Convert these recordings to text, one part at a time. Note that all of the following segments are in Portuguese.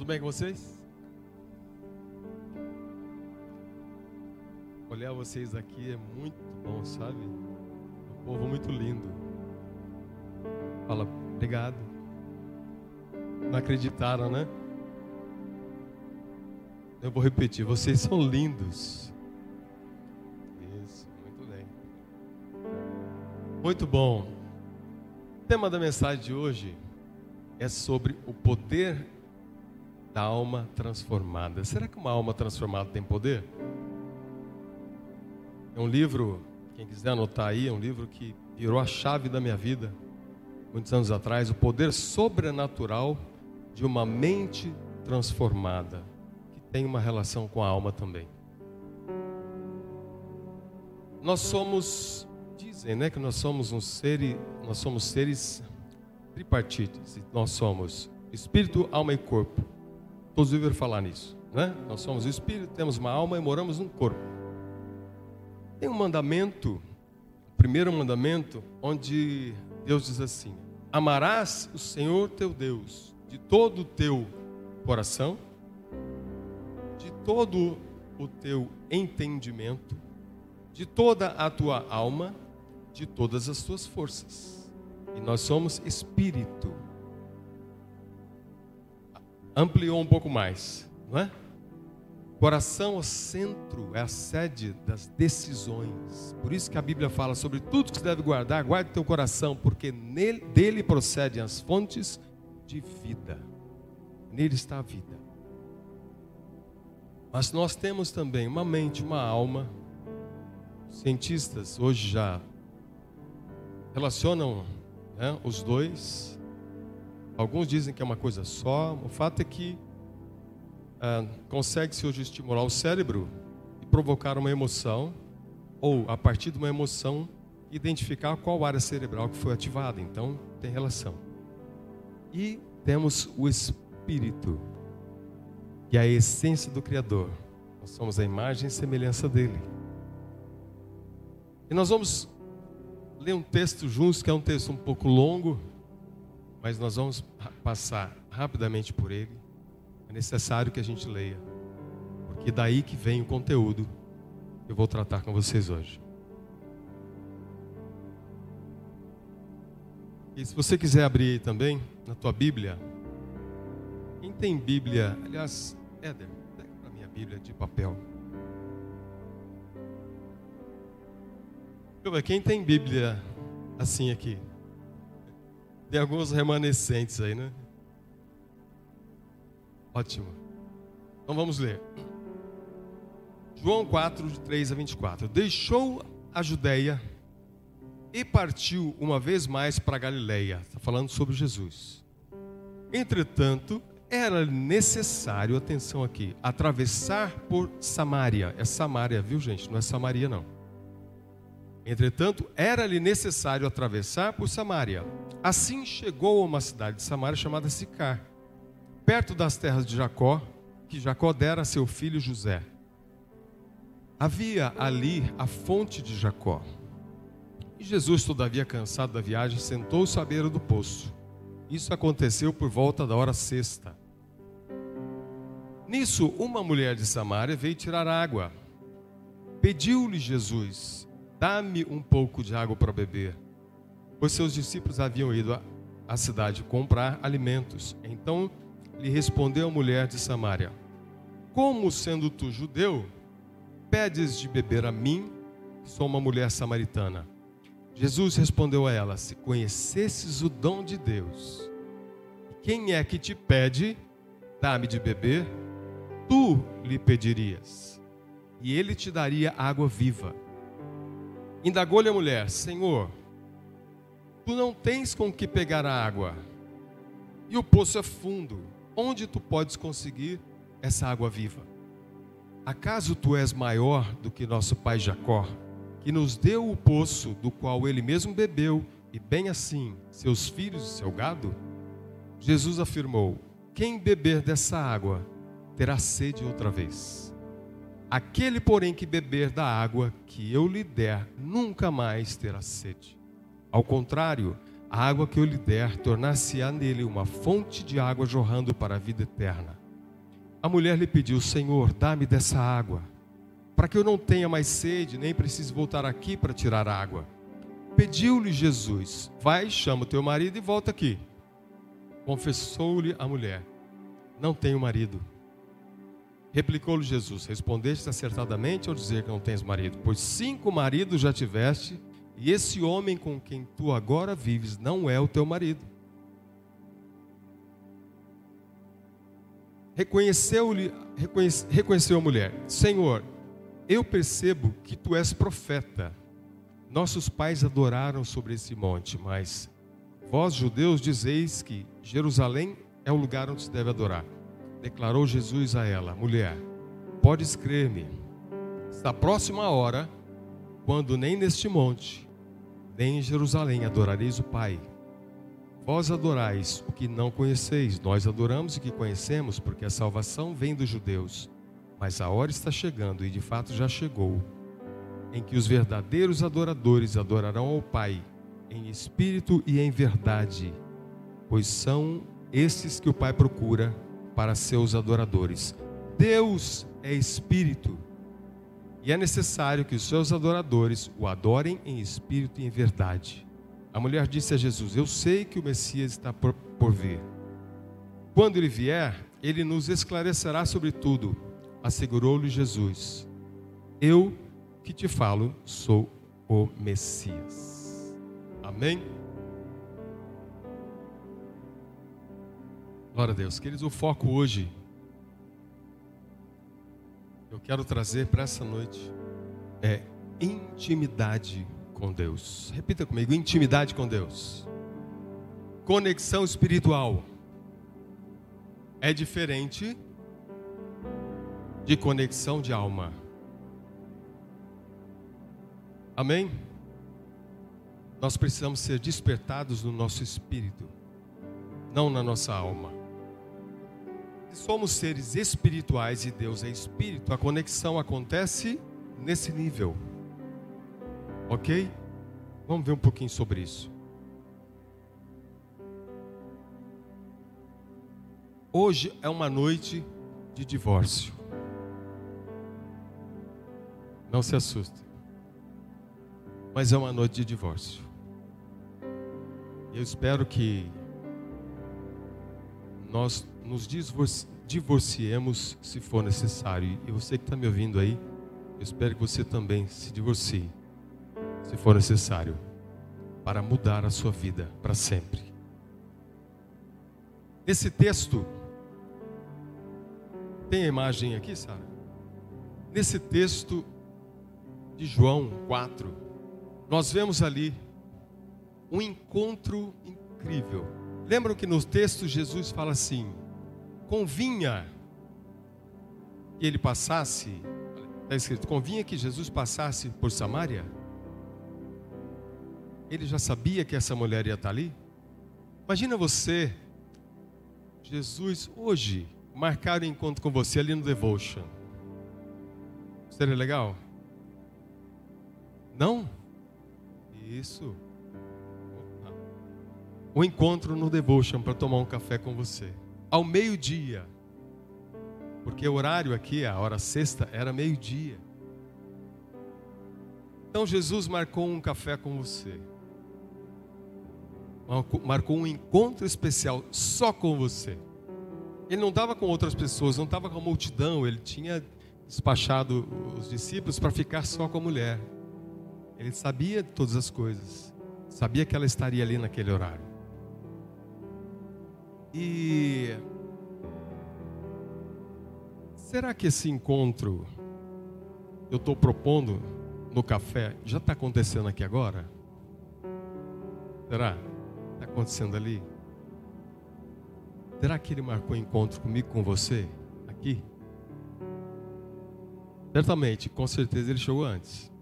Tudo bem com vocês? Olhar vocês aqui é muito bom, sabe? Um povo muito lindo. Fala, obrigado. Não acreditaram, né? Eu vou repetir, vocês são lindos. Isso, muito bem. Muito bom. O tema da mensagem de hoje é sobre o poder da alma transformada. Será que uma alma transformada tem poder? É um livro, quem quiser anotar aí, é um livro que virou a chave da minha vida, muitos anos atrás, o poder sobrenatural de uma mente transformada, que tem uma relação com a alma também. Nós somos, dizem, né, que nós somos um ser, nós somos seres tripartites, nós somos espírito, alma e corpo. Todos ouviram falar nisso, né? Nós somos espírito, temos uma alma e moramos num corpo. Tem um mandamento, o primeiro mandamento, onde Deus diz assim: Amarás o Senhor teu Deus de todo o teu coração, de todo o teu entendimento, de toda a tua alma, de todas as tuas forças. E nós somos espírito ampliou um pouco mais, não é? Coração é o centro, é a sede das decisões. Por isso que a Bíblia fala sobre tudo que você deve guardar, guarde teu coração, porque nele, dele procedem as fontes de vida. Nele está a vida. Mas nós temos também uma mente, uma alma. cientistas hoje já relacionam né, os dois Alguns dizem que é uma coisa só. O fato é que ah, consegue-se hoje estimular o cérebro e provocar uma emoção, ou a partir de uma emoção, identificar qual área cerebral que foi ativada. Então, tem relação. E temos o espírito, que é a essência do Criador. Nós somos a imagem e semelhança dele. E nós vamos ler um texto juntos, que é um texto um pouco longo, mas nós vamos passar rapidamente por ele. É necessário que a gente leia, porque daí que vem o conteúdo que eu vou tratar com vocês hoje. E se você quiser abrir também na tua Bíblia, quem tem Bíblia, aliás, Éder, pega para minha Bíblia de papel. Quem tem Bíblia assim aqui? Tem alguns remanescentes aí, né? Ótimo. Então vamos ler. João 4, de 3 a 24. Deixou a Judéia e partiu uma vez mais para Galiléia. Está falando sobre Jesus. Entretanto, era necessário, atenção aqui, atravessar por Samaria. É Samaria, viu gente? Não é Samaria não. Entretanto, era-lhe necessário atravessar por Samaria. Assim chegou a uma cidade de Samaria chamada Sicar, perto das terras de Jacó, que Jacó dera a seu filho José. Havia ali a fonte de Jacó. E Jesus, todavia cansado da viagem, sentou-se à beira do poço. Isso aconteceu por volta da hora sexta. Nisso, uma mulher de Samaria veio tirar água. Pediu-lhe Jesus: Dá-me um pouco de água para beber. Pois seus discípulos haviam ido à cidade comprar alimentos. Então lhe respondeu a mulher de Samaria: Como sendo tu judeu, pedes de beber a mim, que sou uma mulher samaritana? Jesus respondeu a ela: Se conhecesses o dom de Deus, quem é que te pede, dá-me de beber, tu lhe pedirias, e ele te daria água viva. Indagou-lhe a mulher: Senhor, tu não tens com que pegar a água, e o poço é fundo. Onde tu podes conseguir essa água viva? Acaso tu és maior do que nosso pai Jacó, que nos deu o poço do qual ele mesmo bebeu, e bem assim seus filhos e seu gado? Jesus afirmou: Quem beber dessa água terá sede outra vez. Aquele, porém, que beber da água que eu lhe der, nunca mais terá sede. Ao contrário, a água que eu lhe der tornar-se-á nele uma fonte de água jorrando para a vida eterna. A mulher lhe pediu: Senhor, dá-me dessa água, para que eu não tenha mais sede, nem precise voltar aqui para tirar água. Pediu-lhe Jesus: Vai, chama o teu marido e volta aqui. Confessou-lhe a mulher: Não tenho marido. Replicou-lhe Jesus: Respondeste acertadamente ao dizer que não tens marido, pois cinco maridos já tiveste, e esse homem com quem tu agora vives não é o teu marido. Reconheceu-lhe, reconhece, reconheceu a mulher: Senhor, eu percebo que tu és profeta. Nossos pais adoraram sobre esse monte, mas vós, judeus, dizeis que Jerusalém é o lugar onde se deve adorar. Declarou Jesus a ela: Mulher, podes crer-me, está próxima a hora, quando nem neste monte, nem em Jerusalém adorareis o Pai. Vós adorais o que não conheceis, nós adoramos o que conhecemos, porque a salvação vem dos judeus. Mas a hora está chegando, e de fato já chegou, em que os verdadeiros adoradores adorarão ao Pai, em espírito e em verdade, pois são esses que o Pai procura para seus adoradores. Deus é espírito e é necessário que os seus adoradores o adorem em espírito e em verdade. A mulher disse a Jesus: Eu sei que o Messias está por, por vir. Quando ele vier, ele nos esclarecerá sobre tudo. Assegurou-lhe Jesus: Eu que te falo sou o Messias. Amém? Glória a Deus. Queridos, o foco hoje, eu quero trazer para essa noite, é intimidade com Deus. Repita comigo: intimidade com Deus. Conexão espiritual. É diferente de conexão de alma. Amém? Nós precisamos ser despertados no nosso espírito, não na nossa alma somos seres espirituais e Deus é espírito, a conexão acontece nesse nível. Ok? Vamos ver um pouquinho sobre isso. Hoje é uma noite de divórcio. Não se assuste. Mas é uma noite de divórcio. Eu espero que nós nos divorciemos se for necessário. E você que está me ouvindo aí, eu espero que você também se divorcie, se for necessário, para mudar a sua vida para sempre. Esse texto, tem a imagem aqui, Sara? Nesse texto de João 4, nós vemos ali um encontro incrível. Lembram que no texto Jesus fala assim: convinha que ele passasse, está escrito, convinha que Jesus passasse por Samaria? Ele já sabia que essa mulher ia estar ali? Imagina você, Jesus, hoje, marcar o um encontro com você ali no Devotion. Seria legal? Não? Isso. Um encontro no Devotion para tomar um café com você ao meio-dia. Porque o horário aqui, a hora sexta, era meio-dia. Então Jesus marcou um café com você. Marcou um encontro especial só com você. Ele não estava com outras pessoas, não estava com a multidão, ele tinha despachado os discípulos para ficar só com a mulher. Ele sabia todas as coisas, sabia que ela estaria ali naquele horário. E será que esse encontro eu estou propondo no café já está acontecendo aqui agora? Será? Está acontecendo ali? Será que ele marcou encontro comigo, com você, aqui? Certamente, com certeza ele chegou antes.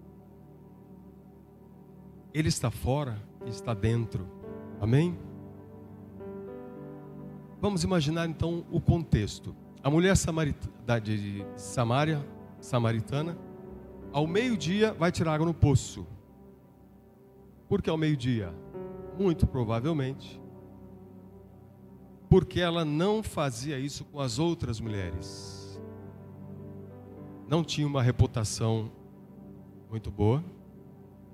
Ele está fora e está dentro. Amém? Vamos imaginar então o contexto. A mulher samaritana, de Samaria, samaritana, ao meio-dia vai tirar água no poço. Por que ao meio-dia? Muito provavelmente, porque ela não fazia isso com as outras mulheres. Não tinha uma reputação muito boa,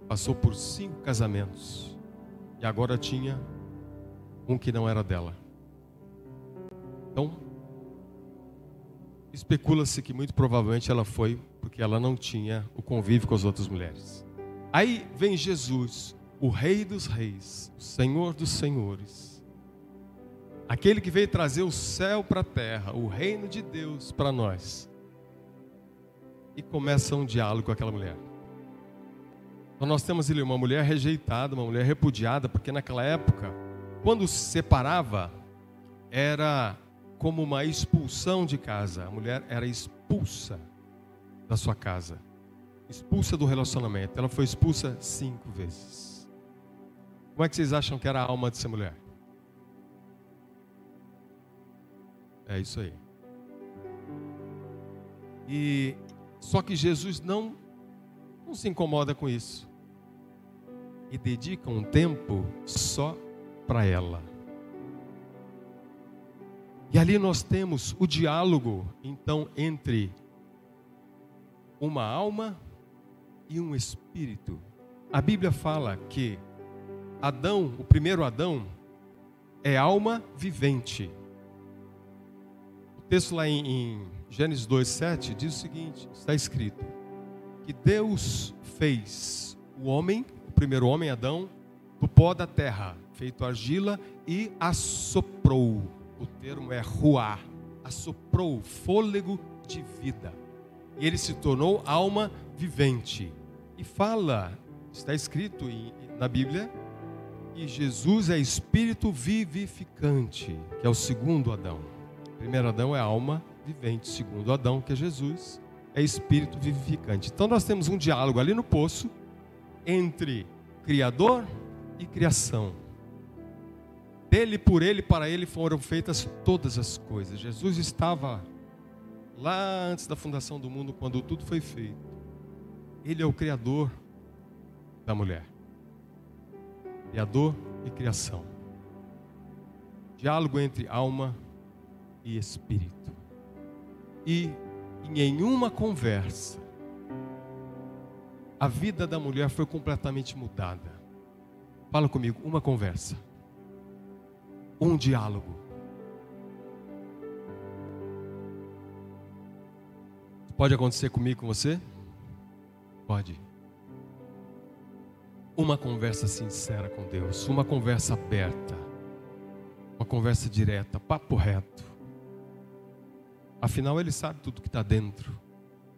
passou por cinco casamentos e agora tinha um que não era dela. Então, especula-se que muito provavelmente ela foi porque ela não tinha o convívio com as outras mulheres. Aí vem Jesus, o Rei dos Reis, o Senhor dos Senhores, aquele que veio trazer o céu para a terra, o reino de Deus para nós. E começa um diálogo com aquela mulher. Então nós temos ali uma mulher rejeitada, uma mulher repudiada, porque naquela época, quando se separava, era como uma expulsão de casa. A mulher era expulsa da sua casa, expulsa do relacionamento. Ela foi expulsa cinco vezes. Como é que vocês acham que era a alma dessa mulher? É isso aí. E só que Jesus não não se incomoda com isso. E dedica um tempo só para ela. E ali nós temos o diálogo, então, entre uma alma e um espírito. A Bíblia fala que Adão, o primeiro Adão, é alma vivente. O texto lá em, em Gênesis 2,7 diz o seguinte: está escrito que Deus fez o homem, o primeiro homem, Adão, do pó da terra, feito argila, e assoprou o termo é ruar, assoprou fôlego de vida. E ele se tornou alma vivente. E fala, está escrito na Bíblia, que Jesus é espírito vivificante, que é o segundo Adão. O primeiro Adão é alma vivente, segundo Adão, que é Jesus, é espírito vivificante. Então nós temos um diálogo ali no poço entre Criador e criação dele, por ele, para ele foram feitas todas as coisas. Jesus estava lá antes da fundação do mundo, quando tudo foi feito. Ele é o Criador da mulher. Criador e criação. Diálogo entre alma e espírito. E em nenhuma conversa, a vida da mulher foi completamente mudada. Fala comigo, uma conversa um diálogo. Pode acontecer comigo com você? Pode. Uma conversa sincera com Deus, uma conversa aberta, uma conversa direta, papo reto. Afinal, Ele sabe tudo que está dentro,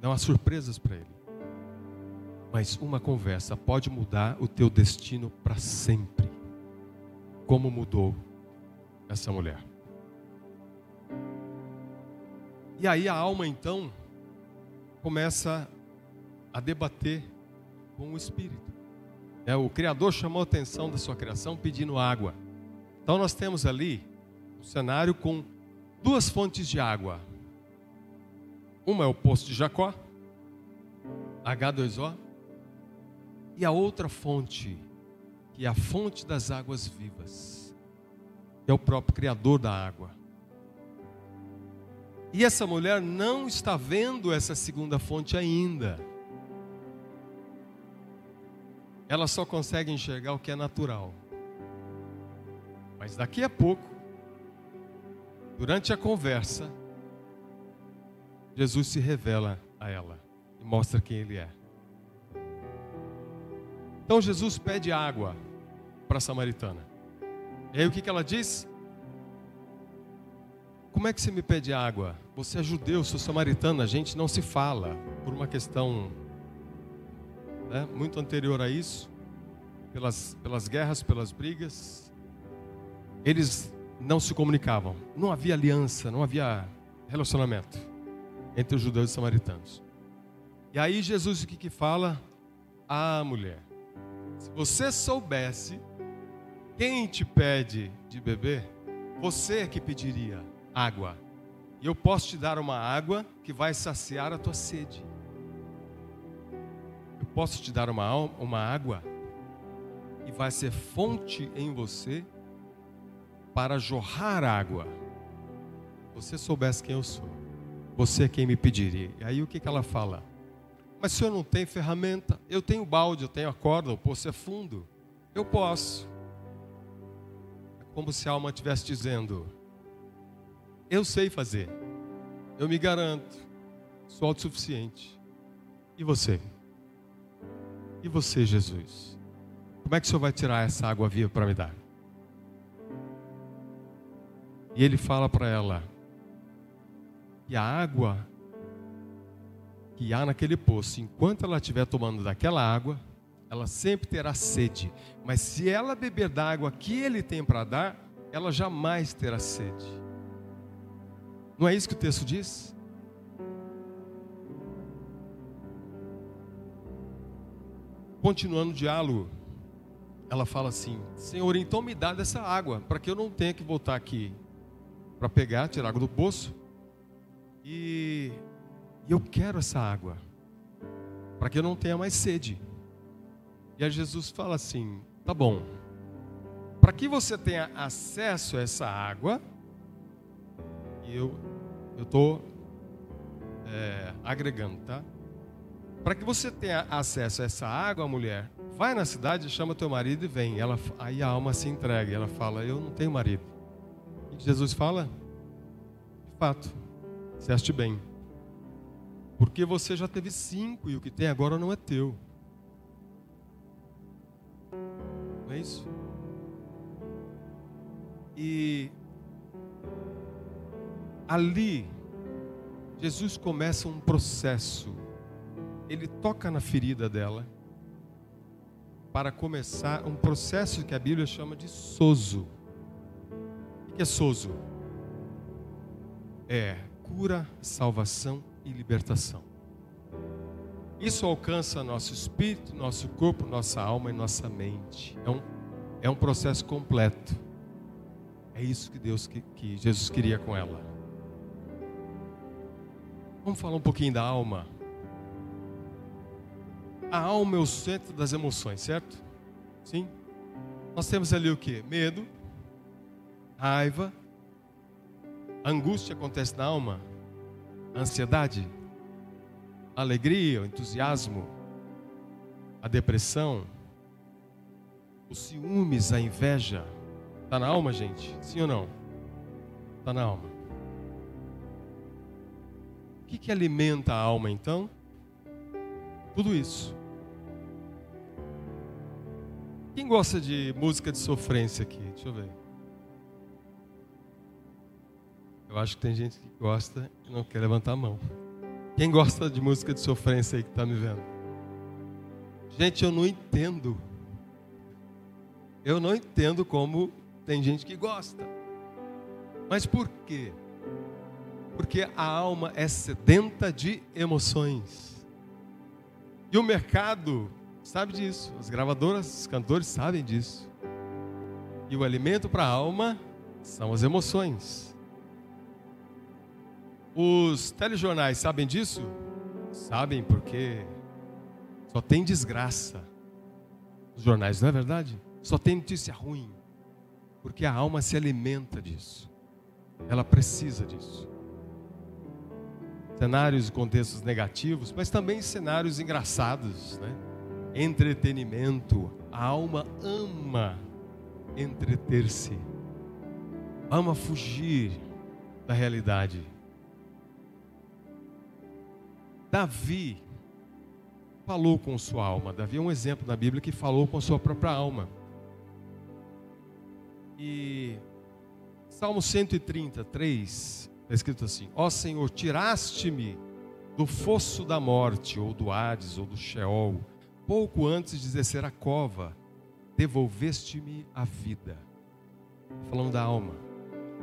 não há surpresas para Ele. Mas uma conversa pode mudar o teu destino para sempre, como mudou essa mulher. E aí a alma então começa a debater com o espírito. É, o Criador chamou a atenção da sua criação pedindo água. Então nós temos ali um cenário com duas fontes de água. Uma é o poço de Jacó, H2O, e a outra fonte, que é a fonte das águas vivas é o próprio Criador da água. E essa mulher não está vendo essa segunda fonte ainda. Ela só consegue enxergar o que é natural. Mas daqui a pouco, durante a conversa, Jesus se revela a ela e mostra quem ele é. Então Jesus pede água para a samaritana. E aí o que, que ela diz? Como é que você me pede água? Você é judeu, sou samaritano, a gente não se fala por uma questão né, muito anterior a isso, pelas, pelas guerras, pelas brigas. Eles não se comunicavam, não havia aliança, não havia relacionamento entre os judeus e os samaritanos. E aí Jesus o que, que fala? Ah, mulher, se você soubesse quem te pede de beber? Você que pediria água. E eu posso te dar uma água que vai saciar a tua sede. Eu posso te dar uma, uma água e vai ser fonte em você para jorrar água. Você soubesse quem eu sou, você é quem me pediria. E aí o que, que ela fala? Mas se eu não tenho ferramenta, eu tenho balde, eu tenho a corda, o poço é fundo, eu posso. Como se a alma estivesse dizendo: Eu sei fazer, eu me garanto, sou autossuficiente. E você? E você, Jesus? Como é que o Senhor vai tirar essa água viva para me dar? E ele fala para ela: E a água que há naquele poço, enquanto ela estiver tomando daquela água, ela sempre terá sede. Mas se ela beber da água que ele tem para dar, ela jamais terá sede. Não é isso que o texto diz? Continuando o diálogo, ela fala assim: Senhor, então me dá dessa água, para que eu não tenha que voltar aqui para pegar, tirar água do poço. E eu quero essa água, para que eu não tenha mais sede. E aí Jesus fala assim: tá bom, para que você tenha acesso a essa água, eu estou é, agregando, tá? Para que você tenha acesso a essa água, mulher, vai na cidade, chama teu marido e vem. Ela, aí a alma se entrega, ela fala: Eu não tenho marido. E Jesus fala: De fato, disseste bem. Porque você já teve cinco e o que tem agora não é teu. É isso? E ali, Jesus começa um processo. Ele toca na ferida dela para começar um processo que a Bíblia chama de sozo. O que é sozo? É cura, salvação e libertação. Isso alcança nosso espírito, nosso corpo, nossa alma e nossa mente. É um, é um processo completo. É isso que Deus, que, que Jesus queria com ela. Vamos falar um pouquinho da alma. A alma é o centro das emoções, certo? Sim? Nós temos ali o que? Medo, raiva, angústia acontece na alma, ansiedade, a alegria, o entusiasmo, a depressão, os ciúmes, a inveja. Está na alma, gente? Sim ou não? Está na alma. O que, que alimenta a alma então? Tudo isso. Quem gosta de música de sofrência aqui? Deixa eu ver. Eu acho que tem gente que gosta e não quer levantar a mão. Quem gosta de música de sofrência aí que está me vendo? Gente, eu não entendo. Eu não entendo como tem gente que gosta. Mas por quê? Porque a alma é sedenta de emoções. E o mercado sabe disso. As gravadoras, os cantores sabem disso. E o alimento para a alma são as emoções. Os telejornais sabem disso? Sabem porque só tem desgraça. Os jornais, não é verdade? Só tem notícia ruim. Porque a alma se alimenta disso. Ela precisa disso. Cenários e contextos negativos, mas também cenários engraçados, né? Entretenimento. A alma ama entreter-se. Ama fugir da realidade Davi falou com sua alma. Davi é um exemplo na Bíblia que falou com sua própria alma. E Salmo 133 está escrito assim: Ó Senhor, tiraste-me do fosso da morte, ou do Hades, ou do Sheol, pouco antes de descer a cova, devolveste-me a vida. Falando da alma.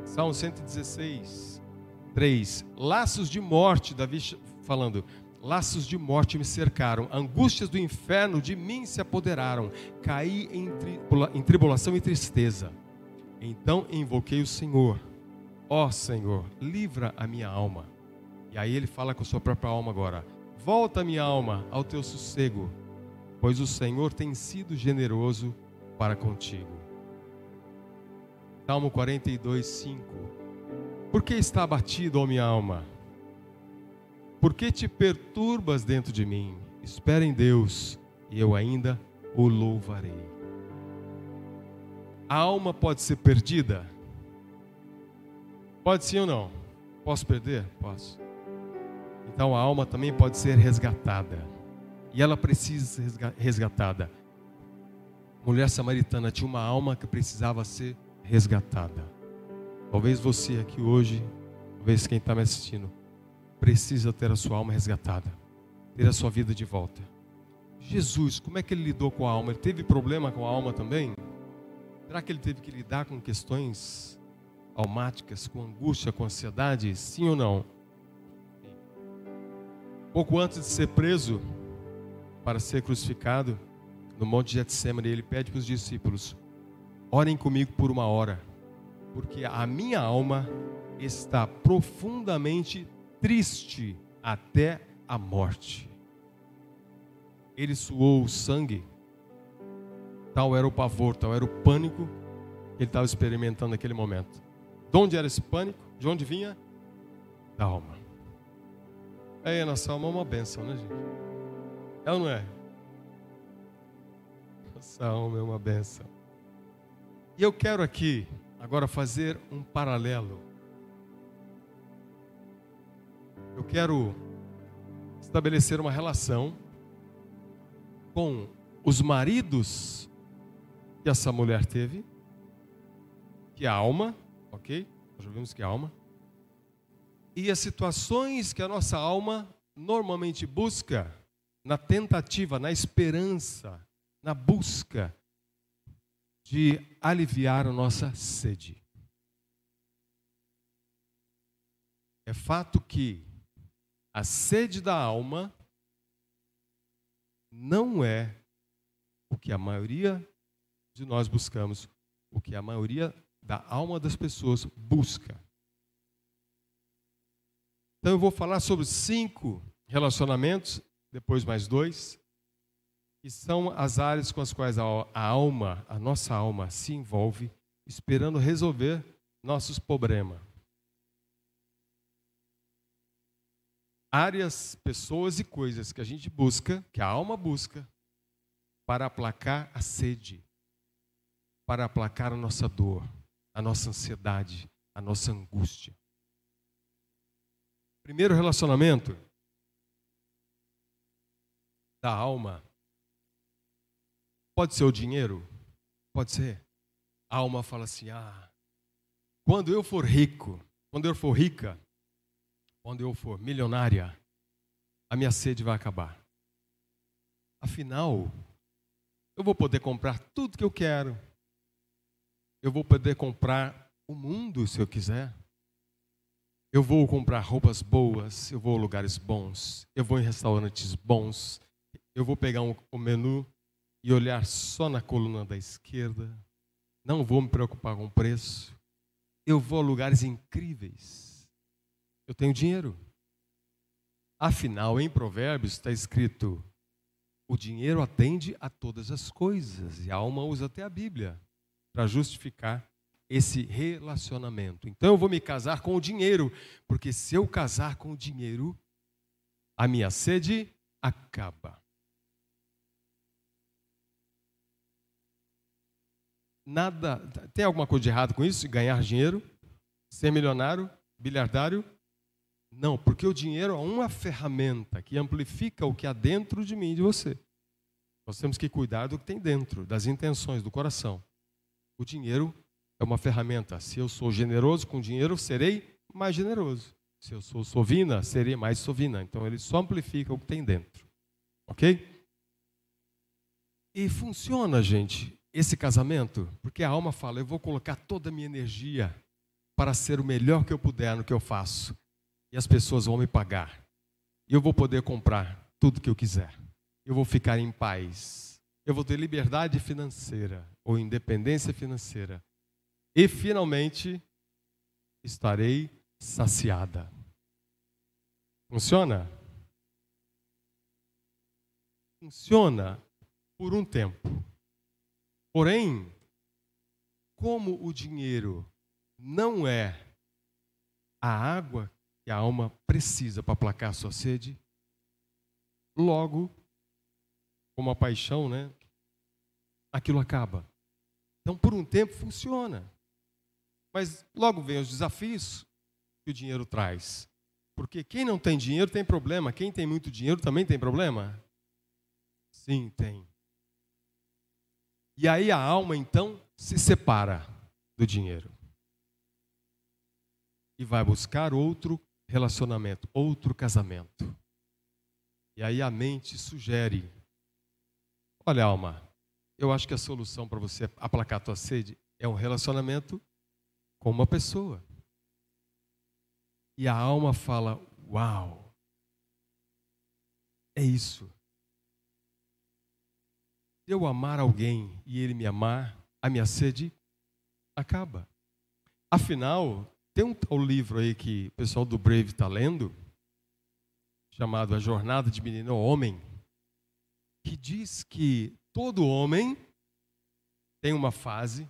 Salmo 116, 3. Laços de morte, Davi falando: Laços de morte me cercaram, angústias do inferno de mim se apoderaram, caí em, tribula, em tribulação e tristeza. Então invoquei o Senhor, ó Senhor, livra a minha alma. E aí ele fala com a sua própria alma agora: Volta, minha alma, ao teu sossego, pois o Senhor tem sido generoso para contigo. Salmo 42, 5. Por que está abatido, ó minha alma? Por que te perturbas dentro de mim? Espera em Deus, e eu ainda o louvarei. A alma pode ser perdida? Pode sim ou não? Posso perder? Posso. Então a alma também pode ser resgatada. E ela precisa ser resgatada. mulher samaritana tinha uma alma que precisava ser resgatada. Talvez você aqui hoje, talvez quem está me assistindo, precisa ter a sua alma resgatada, ter a sua vida de volta. Jesus, como é que ele lidou com a alma? Ele teve problema com a alma também? Será que ele teve que lidar com questões almáticas, com angústia, com ansiedade? Sim ou não? Pouco antes de ser preso para ser crucificado, no Monte de Getsemane, ele pede para os discípulos: orem comigo por uma hora, porque a minha alma está profundamente triste até a morte. Ele suou o sangue, tal era o pavor, tal era o pânico que ele estava experimentando naquele momento. De onde era esse pânico? De onde vinha? Da alma. É, a nossa alma é uma benção, né, gente? É ou não é? Nossa alma é uma benção. E eu quero aqui, agora, fazer um paralelo. Eu quero estabelecer uma relação com os maridos que essa mulher teve, que é a alma, ok? Já vimos que é a alma e as situações que a nossa alma normalmente busca na tentativa, na esperança, na busca de aliviar a nossa sede. É fato que a sede da alma não é o que a maioria de nós buscamos, o que a maioria da alma das pessoas busca. Então eu vou falar sobre cinco relacionamentos, depois mais dois, que são as áreas com as quais a alma, a nossa alma, se envolve, esperando resolver nossos problemas. Áreas, pessoas e coisas que a gente busca, que a alma busca, para aplacar a sede, para aplacar a nossa dor, a nossa ansiedade, a nossa angústia. Primeiro relacionamento da alma pode ser o dinheiro? Pode ser. A alma fala assim: ah, quando eu for rico, quando eu for rica, quando eu for milionária, a minha sede vai acabar. Afinal, eu vou poder comprar tudo que eu quero. Eu vou poder comprar o mundo se eu quiser. Eu vou comprar roupas boas, eu vou a lugares bons, eu vou em restaurantes bons, eu vou pegar um, um menu e olhar só na coluna da esquerda, não vou me preocupar com o preço, eu vou a lugares incríveis. Eu tenho dinheiro. Afinal, em Provérbios está escrito: o dinheiro atende a todas as coisas, e a alma usa até a Bíblia para justificar esse relacionamento. Então eu vou me casar com o dinheiro, porque se eu casar com o dinheiro, a minha sede acaba. Nada, tem alguma coisa de errado com isso? Ganhar dinheiro? Ser milionário? Bilhardário? Não, porque o dinheiro é uma ferramenta que amplifica o que há dentro de mim e de você. Nós temos que cuidar do que tem dentro, das intenções, do coração. O dinheiro é uma ferramenta. Se eu sou generoso com dinheiro, serei mais generoso. Se eu sou sovina, serei mais sovina. Então ele só amplifica o que tem dentro. Ok? E funciona, gente, esse casamento, porque a alma fala: eu vou colocar toda a minha energia para ser o melhor que eu puder no que eu faço. E as pessoas vão me pagar. Eu vou poder comprar tudo que eu quiser. Eu vou ficar em paz. Eu vou ter liberdade financeira ou independência financeira e finalmente estarei saciada. Funciona? Funciona por um tempo. Porém, como o dinheiro não é a água que a alma precisa para aplacar a sua sede, logo, como a paixão, né? Aquilo acaba. Então, por um tempo funciona. Mas logo vem os desafios que o dinheiro traz. Porque quem não tem dinheiro tem problema, quem tem muito dinheiro também tem problema? Sim, tem. E aí a alma então se separa do dinheiro e vai buscar outro relacionamento, outro casamento. E aí a mente sugere: olha, alma, eu acho que a solução para você aplacar tua sede é um relacionamento com uma pessoa. E a alma fala: Uau, é isso. Se eu amar alguém e ele me amar, a minha sede acaba. Afinal, tem um, um livro aí que o pessoal do Brave está lendo, chamado A Jornada de Menino Homem, que diz que todo homem tem uma fase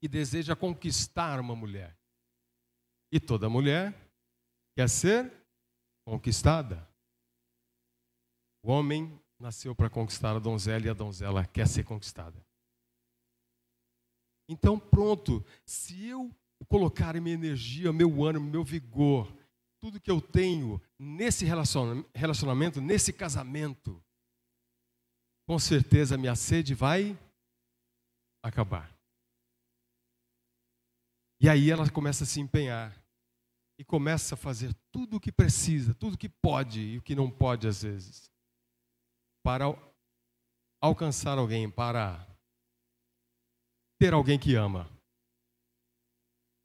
que deseja conquistar uma mulher. E toda mulher quer ser conquistada. O homem nasceu para conquistar a donzela e a donzela quer ser conquistada. Então, pronto, se eu colocar minha energia, meu ânimo, meu vigor, tudo que eu tenho nesse relacionamento, nesse casamento, com certeza minha sede vai acabar. E aí ela começa a se empenhar e começa a fazer tudo o que precisa, tudo o que pode e o que não pode às vezes, para alcançar alguém, para ter alguém que ama,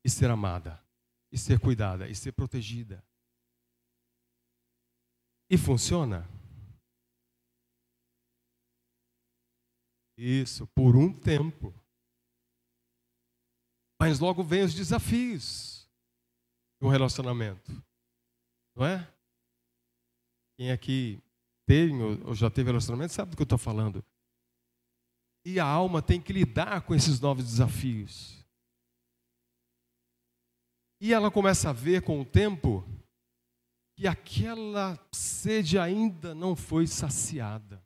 e ser amada, e ser cuidada, e ser protegida. E funciona? Isso, por um tempo. Mas logo vem os desafios do relacionamento. Não é? Quem aqui tem ou já teve relacionamento sabe do que eu estou falando. E a alma tem que lidar com esses novos desafios. E ela começa a ver com o tempo que aquela sede ainda não foi saciada.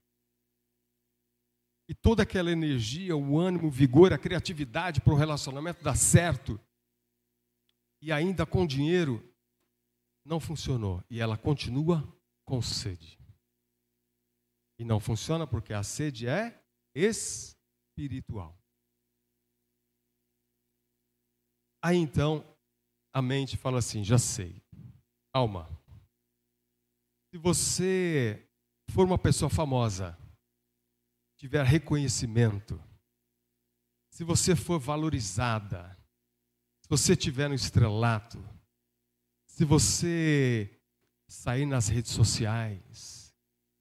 E toda aquela energia, o ânimo, o vigor, a criatividade para o relacionamento dar certo, e ainda com dinheiro, não funcionou. E ela continua com sede. E não funciona porque a sede é espiritual. Aí então, a mente fala assim: já sei. Alma, se você for uma pessoa famosa, tiver reconhecimento, se você for valorizada, se você tiver no estrelato, se você sair nas redes sociais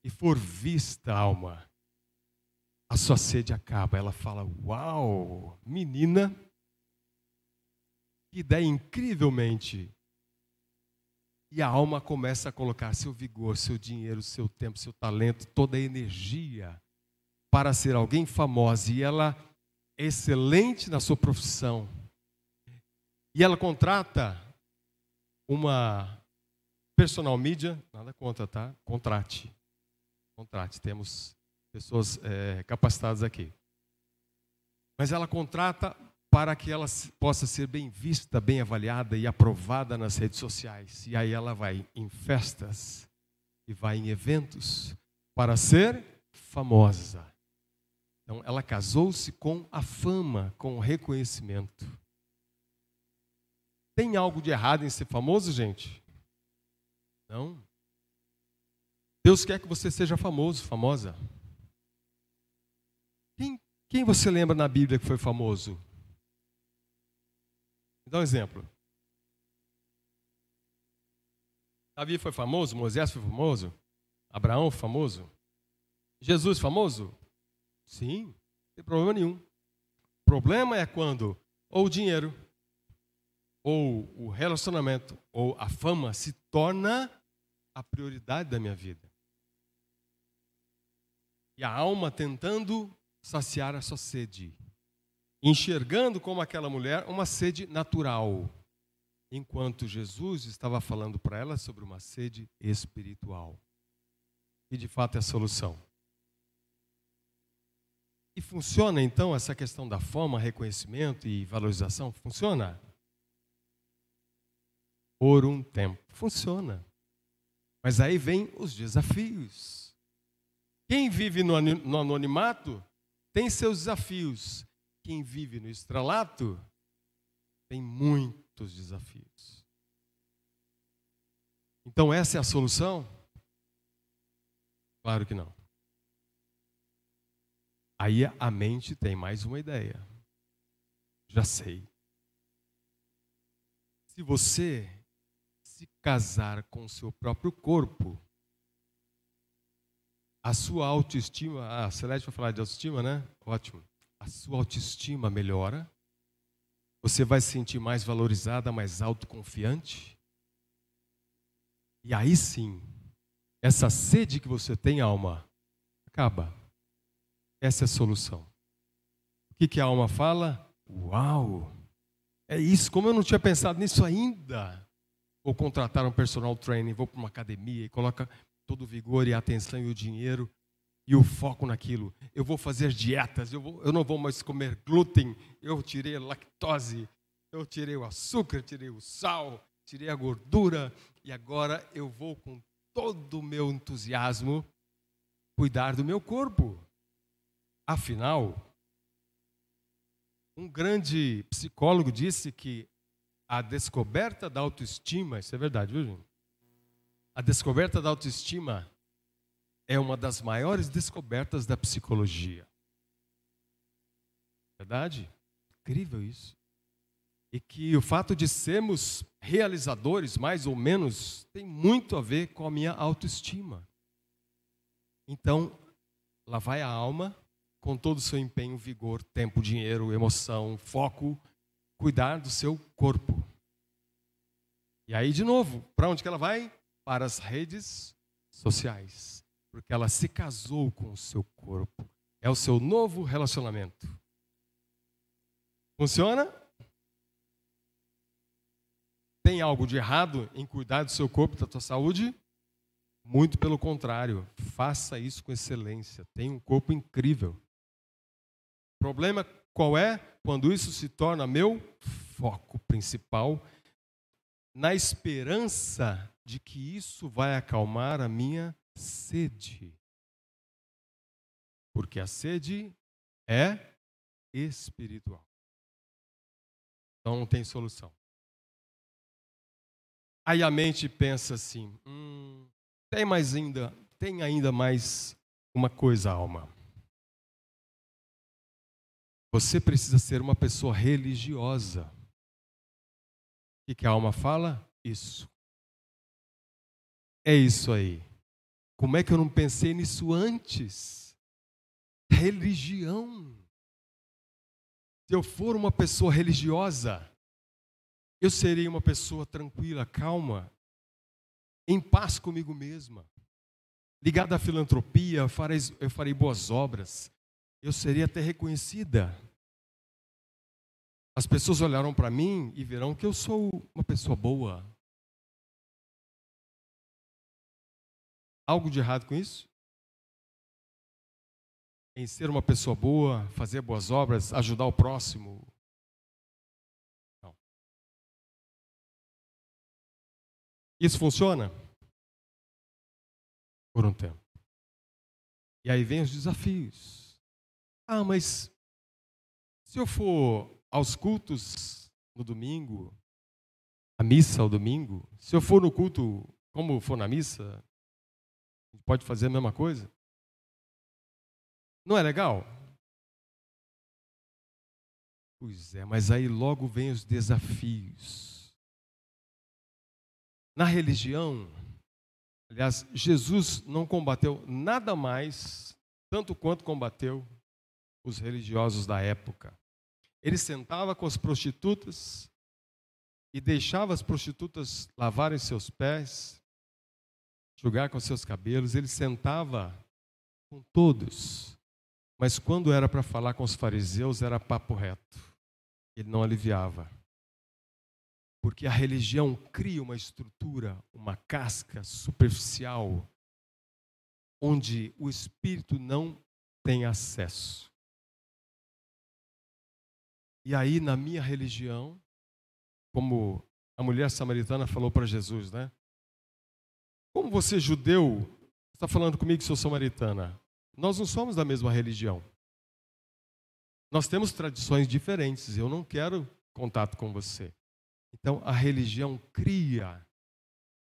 e for vista, alma, a sua sede acaba. Ela fala: Uau, menina, que ideia incrivelmente. E a alma começa a colocar seu vigor, seu dinheiro, seu tempo, seu talento, toda a energia para ser alguém famosa e ela é excelente na sua profissão. E ela contrata uma personal media, nada contra, tá? Contrate. Contrate. Temos pessoas é, capacitadas aqui. Mas ela contrata para que ela possa ser bem vista, bem avaliada e aprovada nas redes sociais. E aí ela vai em festas e vai em eventos para ser famosa. Então, ela casou-se com a fama, com o reconhecimento. Tem algo de errado em ser famoso, gente? Não. Deus quer que você seja famoso, famosa. Quem, quem você lembra na Bíblia que foi famoso? Dá um exemplo. Davi foi famoso, Moisés foi famoso, Abraão foi famoso, Jesus famoso? Sim, não tem problema nenhum. O problema é quando ou o dinheiro, ou o relacionamento, ou a fama se torna a prioridade da minha vida. E a alma tentando saciar a sua sede. Enxergando como aquela mulher uma sede natural, enquanto Jesus estava falando para ela sobre uma sede espiritual. E de fato é a solução. E funciona então essa questão da fama, reconhecimento e valorização? Funciona? Por um tempo. Funciona. Mas aí vem os desafios. Quem vive no anonimato tem seus desafios. Quem vive no estralato tem muitos desafios. Então, essa é a solução? Claro que não. Aí a mente tem mais uma ideia. Já sei. Se você se casar com o seu próprio corpo, a sua autoestima, ah, a Celeste vai falar de autoestima, né? Ótimo. A sua autoestima melhora, você vai se sentir mais valorizada, mais autoconfiante. E aí sim, essa sede que você tem, alma, acaba. Essa é a solução. O que, que a alma fala? Uau! É isso, como eu não tinha pensado nisso ainda. Vou contratar um personal training, vou para uma academia e coloca todo o vigor e a atenção e o dinheiro e o foco naquilo. Eu vou fazer dietas, eu, vou, eu não vou mais comer glúten, eu tirei a lactose, eu tirei o açúcar, tirei o sal, tirei a gordura e agora eu vou com todo o meu entusiasmo cuidar do meu corpo. Afinal, um grande psicólogo disse que a descoberta da autoestima, isso é verdade, viu, gente? A descoberta da autoestima é uma das maiores descobertas da psicologia. Verdade? Incrível isso. E que o fato de sermos realizadores, mais ou menos, tem muito a ver com a minha autoestima. Então, lá vai a alma, com todo o seu empenho, vigor, tempo, dinheiro, emoção, foco, cuidar do seu corpo. E aí, de novo, para onde que ela vai? Para as redes sociais. Porque ela se casou com o seu corpo. É o seu novo relacionamento. Funciona? Tem algo de errado em cuidar do seu corpo, da sua saúde? Muito pelo contrário, faça isso com excelência. Tem um corpo incrível. O problema qual é? Quando isso se torna meu foco principal, na esperança de que isso vai acalmar a minha sede. Porque a sede é espiritual. Então não tem solução. Aí a mente pensa assim: hum, tem mais ainda, tem ainda mais uma coisa, alma. Você precisa ser uma pessoa religiosa. O que a alma fala? Isso. É isso aí. Como é que eu não pensei nisso antes? Religião. Se eu for uma pessoa religiosa, eu serei uma pessoa tranquila, calma, em paz comigo mesma, ligada à filantropia, eu farei, eu farei boas obras, eu seria até reconhecida. As pessoas olharão para mim e verão que eu sou uma pessoa boa. Algo de errado com isso? Em ser uma pessoa boa, fazer boas obras, ajudar o próximo? Não. Isso funciona? Por um tempo. E aí vem os desafios. Ah, mas se eu for aos cultos no domingo, a missa ao domingo, se eu for no culto como for na missa, pode fazer a mesma coisa? Não é legal? Pois é, mas aí logo vem os desafios. Na religião, aliás, Jesus não combateu nada mais, tanto quanto combateu os religiosos da época. Ele sentava com as prostitutas e deixava as prostitutas lavarem seus pés, jogar com seus cabelos. Ele sentava com todos. Mas quando era para falar com os fariseus, era papo reto. Ele não aliviava. Porque a religião cria uma estrutura, uma casca superficial, onde o espírito não tem acesso. E aí, na minha religião, como a mulher samaritana falou para Jesus, né? Como você, judeu, está falando comigo que sou samaritana? Nós não somos da mesma religião. Nós temos tradições diferentes. Eu não quero contato com você. Então, a religião cria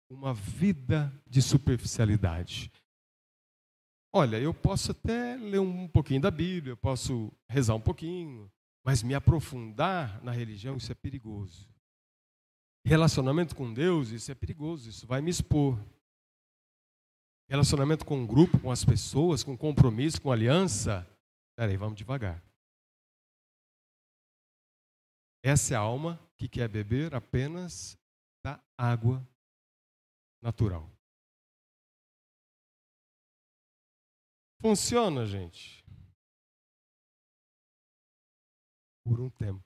uma vida de superficialidade. Olha, eu posso até ler um pouquinho da Bíblia, eu posso rezar um pouquinho, mas me aprofundar na religião, isso é perigoso. Relacionamento com Deus, isso é perigoso, isso vai me expor. Relacionamento com um grupo, com as pessoas, com compromisso, com aliança. Peraí, vamos devagar. Essa é a alma que quer beber apenas da água natural. Funciona, gente. Por um tempo.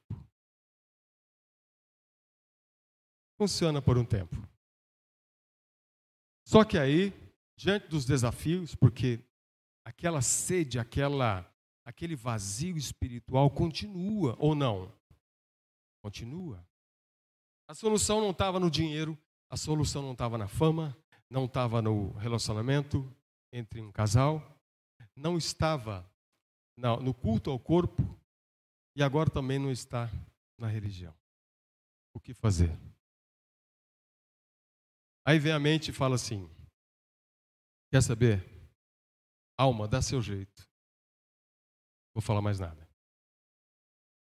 Funciona por um tempo. Só que aí diante dos desafios, porque aquela sede, aquela, aquele vazio espiritual continua ou não? Continua. A solução não estava no dinheiro, a solução não estava na fama, não estava no relacionamento entre um casal, não estava no culto ao corpo e agora também não está na religião. O que fazer? Aí vem a mente e fala assim: Quer saber? Alma, dá seu jeito. Vou falar mais nada.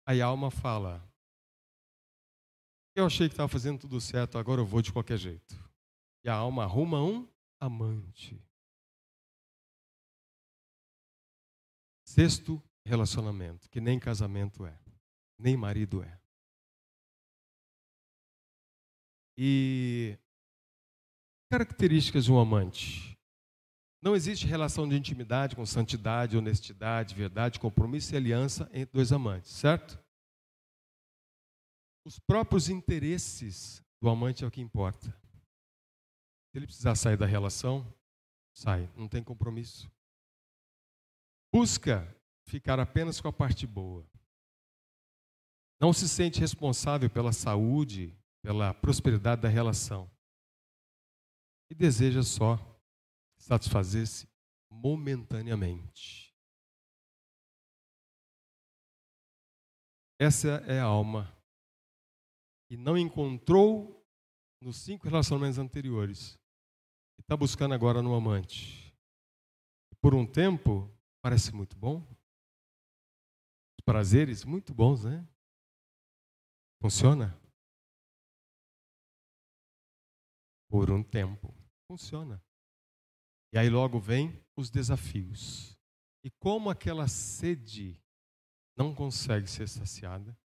Aí a alma fala: Eu achei que estava fazendo tudo certo, agora eu vou de qualquer jeito. E a alma arruma um amante. Sexto relacionamento, que nem casamento é, nem marido é. E características de um amante. Não existe relação de intimidade com santidade, honestidade, verdade, compromisso e aliança entre dois amantes, certo? Os próprios interesses do amante é o que importa. Se ele precisar sair da relação, sai, não tem compromisso. Busca ficar apenas com a parte boa. Não se sente responsável pela saúde, pela prosperidade da relação. E deseja só satisfazer-se momentaneamente. Essa é a alma que não encontrou nos cinco relacionamentos anteriores e está buscando agora no amante. Por um tempo, parece muito bom. Os prazeres muito bons, né? Funciona? Por um tempo. Funciona. E aí logo vem os desafios. E como aquela sede não consegue ser saciada,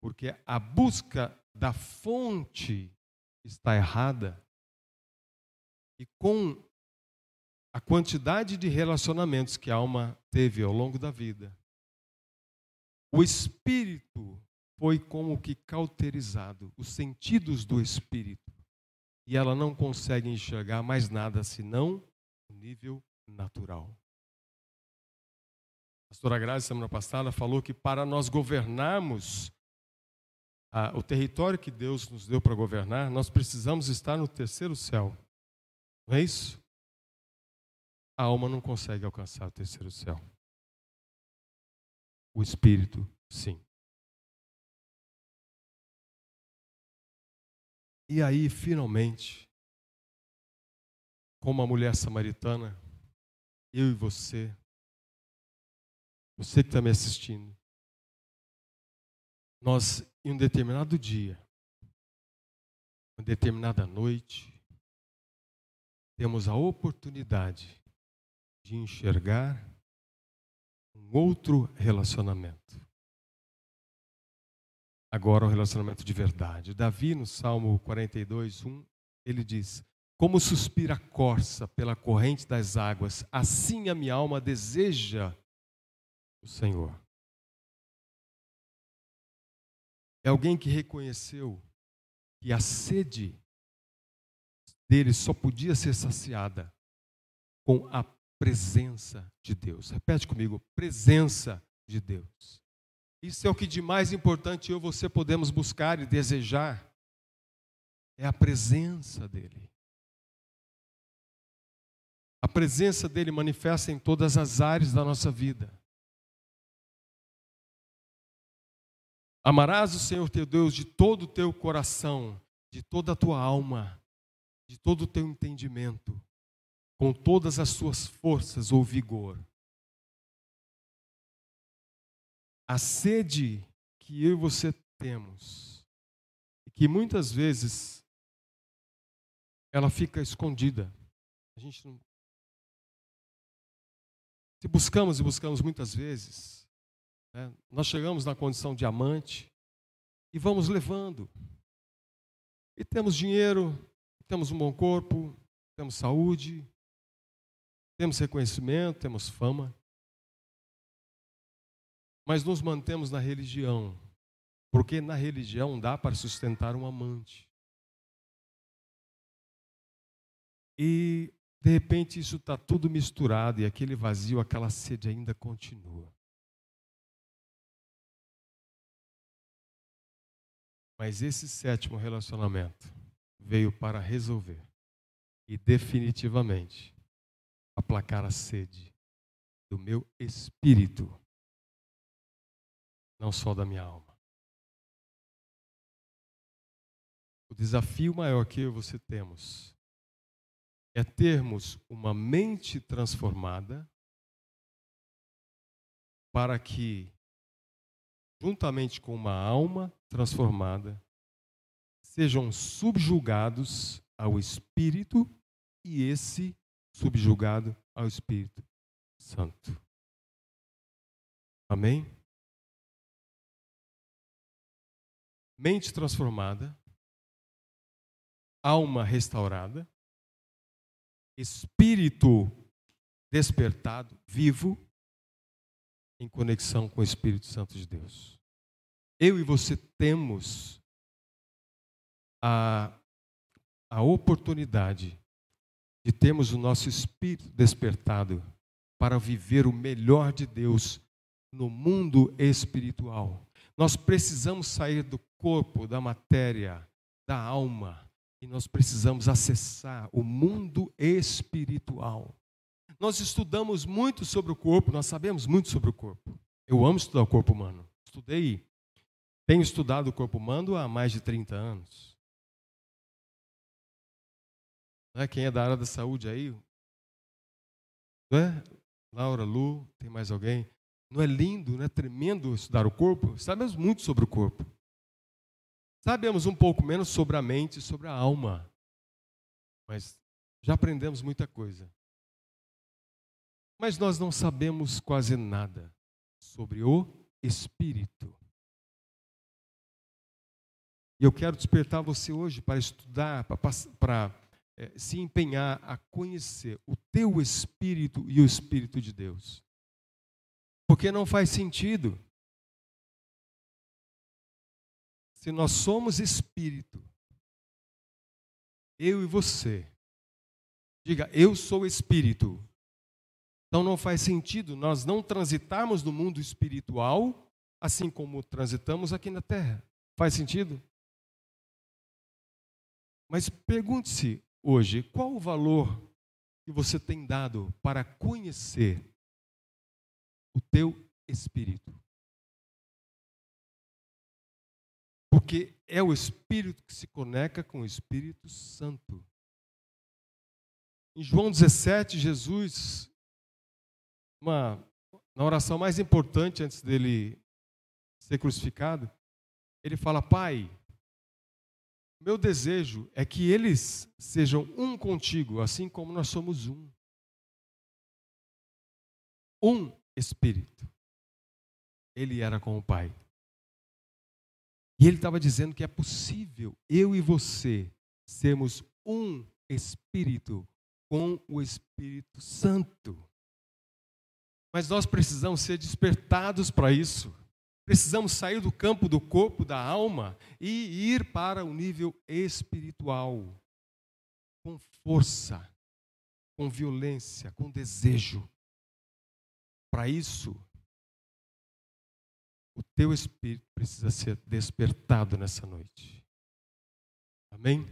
porque a busca da fonte está errada, e com a quantidade de relacionamentos que a alma teve ao longo da vida, o espírito foi como que cauterizado, os sentidos do espírito e ela não consegue enxergar mais nada senão o nível natural. A pastora Grazi, semana passada, falou que para nós governarmos a, o território que Deus nos deu para governar, nós precisamos estar no terceiro céu. Não é isso? A alma não consegue alcançar o terceiro céu. O espírito, sim. E aí, finalmente, como a mulher samaritana, eu e você, você que está me assistindo, nós, em um determinado dia, uma determinada noite, temos a oportunidade de enxergar um outro relacionamento. Agora, um relacionamento de verdade. Davi, no Salmo 42, 1, ele diz: Como suspira a corça pela corrente das águas, assim a minha alma deseja o Senhor. É alguém que reconheceu que a sede dele só podia ser saciada com a presença de Deus. Repete comigo: presença de Deus. Isso é o que de mais importante eu e você podemos buscar e desejar. É a presença dele. A presença dele manifesta em todas as áreas da nossa vida. Amarás o Senhor teu Deus de todo o teu coração, de toda a tua alma, de todo o teu entendimento, com todas as suas forças ou vigor. A sede que eu e você temos, e que muitas vezes ela fica escondida. A gente não... Se buscamos e buscamos muitas vezes, né? Nós chegamos na condição de amante e vamos levando. E temos dinheiro, temos um bom corpo, temos saúde, temos reconhecimento, temos fama. Mas nos mantemos na religião, porque na religião dá para sustentar um amante. E, de repente, isso está tudo misturado e aquele vazio, aquela sede ainda continua. Mas esse sétimo relacionamento veio para resolver e definitivamente aplacar a sede do meu espírito, não só da minha alma. O desafio maior que eu e você temos é termos uma mente transformada para que juntamente com uma alma transformada, sejam subjugados ao Espírito e esse subjugado ao Espírito Santo. Amém? Mente transformada, alma restaurada, espírito despertado, vivo, em conexão com o Espírito Santo de Deus. Eu e você temos a, a oportunidade de termos o nosso espírito despertado para viver o melhor de Deus no mundo espiritual. Nós precisamos sair do corpo, da matéria, da alma, e nós precisamos acessar o mundo espiritual. Nós estudamos muito sobre o corpo, nós sabemos muito sobre o corpo. Eu amo estudar o corpo humano. Estudei, tenho estudado o corpo humano há mais de 30 anos. Né? Quem é da área da saúde aí? Né? Laura, Lu, tem mais alguém? Não é lindo, não é tremendo estudar o corpo? Sabemos muito sobre o corpo. Sabemos um pouco menos sobre a mente e sobre a alma. Mas já aprendemos muita coisa. Mas nós não sabemos quase nada sobre o Espírito. E eu quero despertar você hoje para estudar, para, é, se empenhar a conhecer o teu Espírito e o Espírito de Deus. Porque não faz sentido. Se nós somos Espírito, eu e você, diga, eu sou Espírito. Então não faz sentido nós não transitarmos no mundo espiritual assim como transitamos aqui na terra. Faz sentido? Mas pergunte-se hoje, qual o valor que você tem dado para conhecer o teu espírito? Porque é o espírito que se conecta com o Espírito Santo. Em João 17, Jesus uma, na oração mais importante antes dele ser crucificado, ele fala: Pai, meu desejo é que eles sejam um contigo, assim como nós somos um. Um Espírito. Ele era com o Pai. E ele estava dizendo que é possível eu e você sermos um Espírito com o Espírito Santo. Mas nós precisamos ser despertados para isso. Precisamos sair do campo do corpo, da alma e ir para o nível espiritual, com força, com violência, com desejo. Para isso, o teu espírito precisa ser despertado nessa noite. Amém?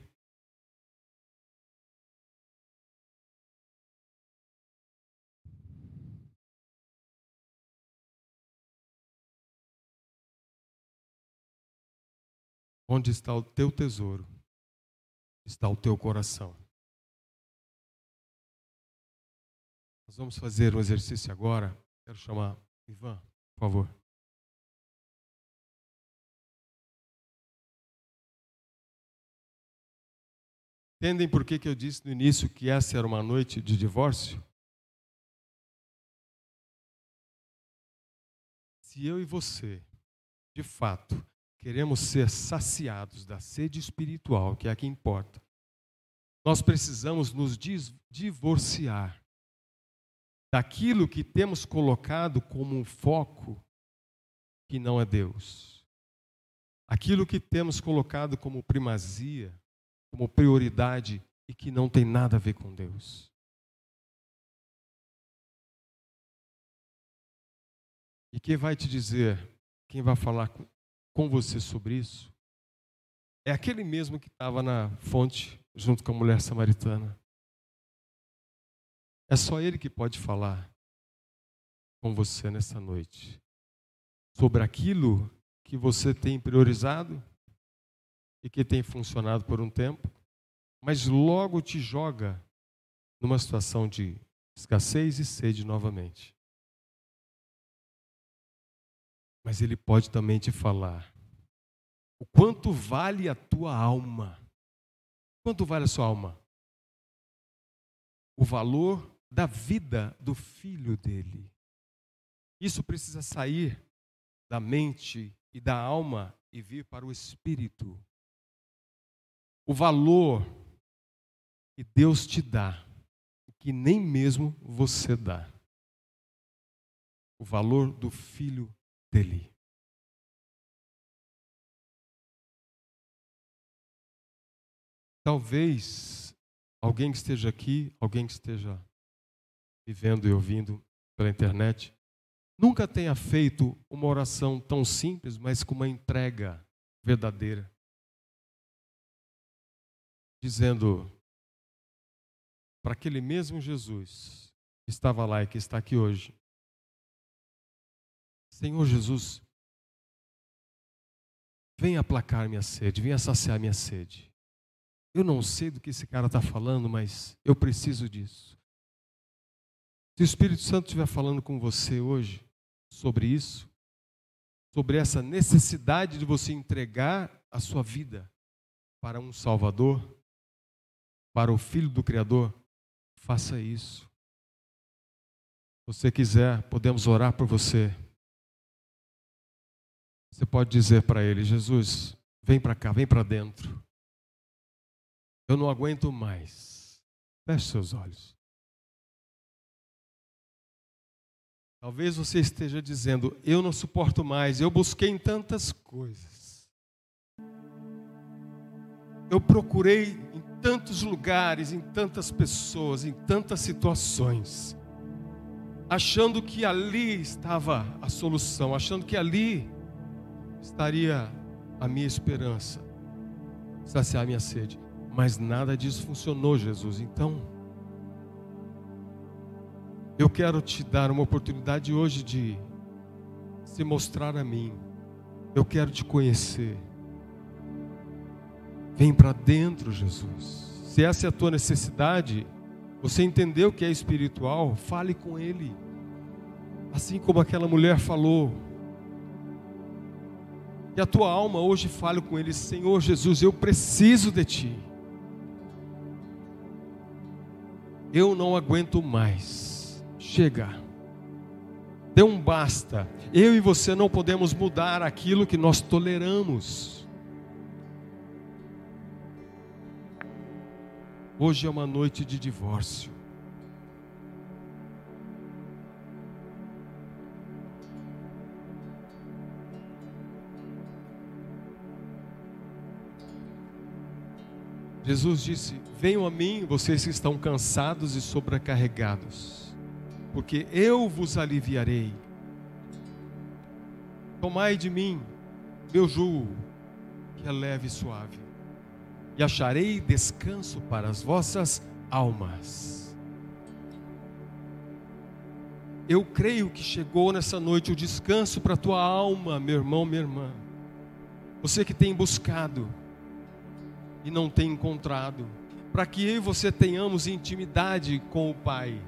Onde está o teu tesouro, está o teu coração. Nós vamos fazer um exercício agora. Quero chamar Ivan, por favor. Entendem por que, que eu disse no início que essa era uma noite de divórcio? Se eu e você, de fato, queremos ser saciados da sede espiritual, que é a que importa, nós precisamos nos divorciar daquilo que temos colocado como um foco que não é Deus. Aquilo que temos colocado como primazia, como prioridade e que não tem nada a ver com Deus. E quem vai te dizer, quem vai falar com você sobre isso, é aquele mesmo que estava na fonte junto com a mulher samaritana. É só ele que pode falar com você nessa noite sobre aquilo que você tem priorizado e que tem funcionado por um tempo, mas logo te joga numa situação de escassez e sede novamente. Mas ele pode também te falar o quanto vale a tua alma. Quanto vale a sua alma? O valor da vida do filho dele. Isso precisa sair da mente e da alma e vir para o espírito o valor que Deus te dá, que nem mesmo você dá. O valor do filho dele. Talvez alguém que esteja aqui, alguém que esteja vivendo e ouvindo pela internet, nunca tenha feito uma oração tão simples, mas com uma entrega verdadeira dizendo para aquele mesmo Jesus que estava lá e que está aqui hoje: Senhor Jesus, venha aplacar minha sede, venha saciar minha sede. Eu não sei do que esse cara está falando, mas eu preciso disso. Se o Espírito Santo estiver falando com você hoje sobre isso, sobre essa necessidade de você entregar a sua vida para um Salvador, para o Filho do Criador, faça isso. Se você quiser, podemos orar por você. Você pode dizer para ele: Jesus, vem para cá, vem para dentro. Eu não aguento mais. Feche seus olhos. Talvez você esteja dizendo: Eu não suporto mais, eu busquei em tantas coisas. Eu procurei em tantos lugares, em tantas pessoas, em tantas situações, achando que ali estava a solução, achando que ali estaria a minha esperança, saciar a minha sede. Mas nada disso funcionou, Jesus. Então, eu quero te dar uma oportunidade hoje de se mostrar a mim. Eu quero te conhecer. Vem para dentro, Jesus. Se essa é a tua necessidade, você entendeu que é espiritual, fale com Ele. Assim como aquela mulher falou. Que a tua alma hoje fale com Ele: Senhor Jesus, eu preciso de Ti. Eu não aguento mais chega. Dê um basta. Eu e você não podemos mudar aquilo que nós toleramos. Hoje é uma noite de divórcio. Jesus disse: Venham a mim, vocês que estão cansados e sobrecarregados porque eu vos aliviarei. Tomai de mim meu jugo, que é leve e suave, e acharei descanso para as vossas almas. Eu creio que chegou nessa noite o descanso para a tua alma, meu irmão, minha irmã. Você que tem buscado e não tem encontrado, para que eu e você tenhamos intimidade com o Pai.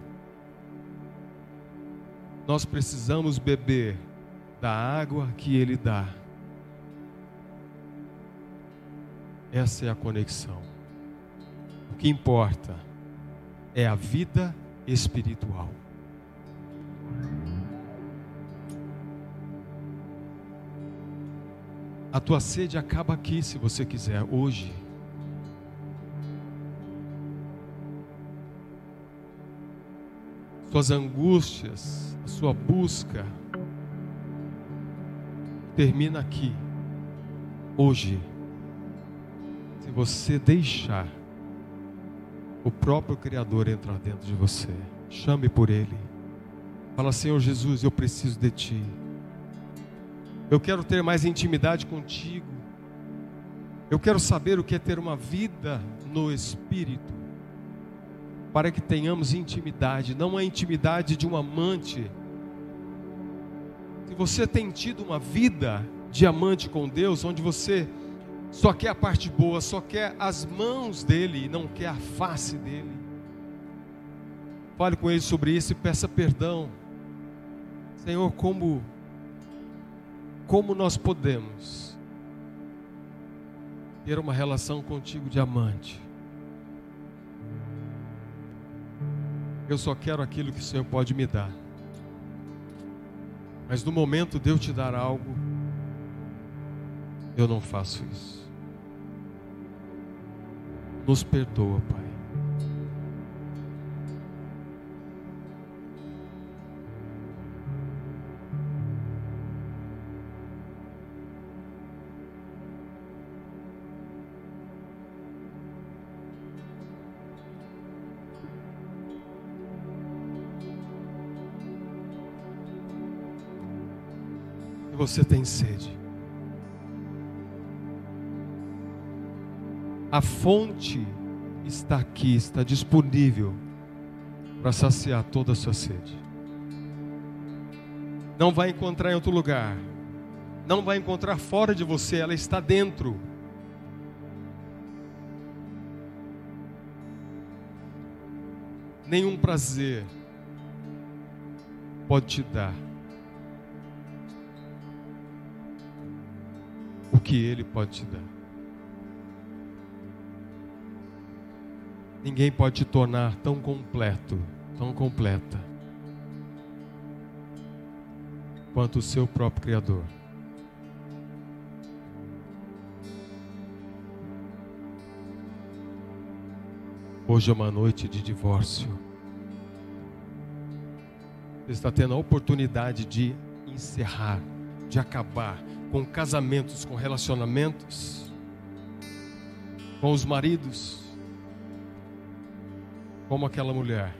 Nós precisamos beber da água que Ele dá. Essa é a conexão. O que importa é a vida espiritual. A tua sede acaba aqui, se você quiser, hoje. Suas angústias, a sua busca, termina aqui, hoje. Se você deixar o próprio Criador entrar dentro de você, chame por Ele. Fala, Senhor Jesus, eu preciso de Ti. Eu quero ter mais intimidade contigo. Eu quero saber o que é ter uma vida no Espírito. Para que tenhamos intimidade, não a intimidade de um amante. Se você tem tido uma vida de amante com Deus, onde você só quer a parte boa, só quer as mãos dele e não quer a face dele. Fale com ele sobre isso e peça perdão. Senhor, como como nós podemos ter uma relação contigo de amante? Eu só quero aquilo que o Senhor pode me dar. Mas no momento de eu te dar algo, eu não faço isso. Nos perdoa, Pai. Você tem sede. A fonte está aqui, está disponível para saciar toda a sua sede. Não vai encontrar em outro lugar. Não vai encontrar fora de você, ela está dentro. Nenhum prazer pode te dar o que Ele pode te dar. Ninguém pode te tornar tão completo, tão completa, quanto o seu próprio Criador. Hoje é uma noite de divórcio. Você está tendo a oportunidade de encerrar, de acabar com casamentos, com relacionamentos, com os maridos, como aquela mulher,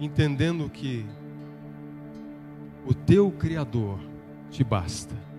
entendendo que o teu Criador te basta.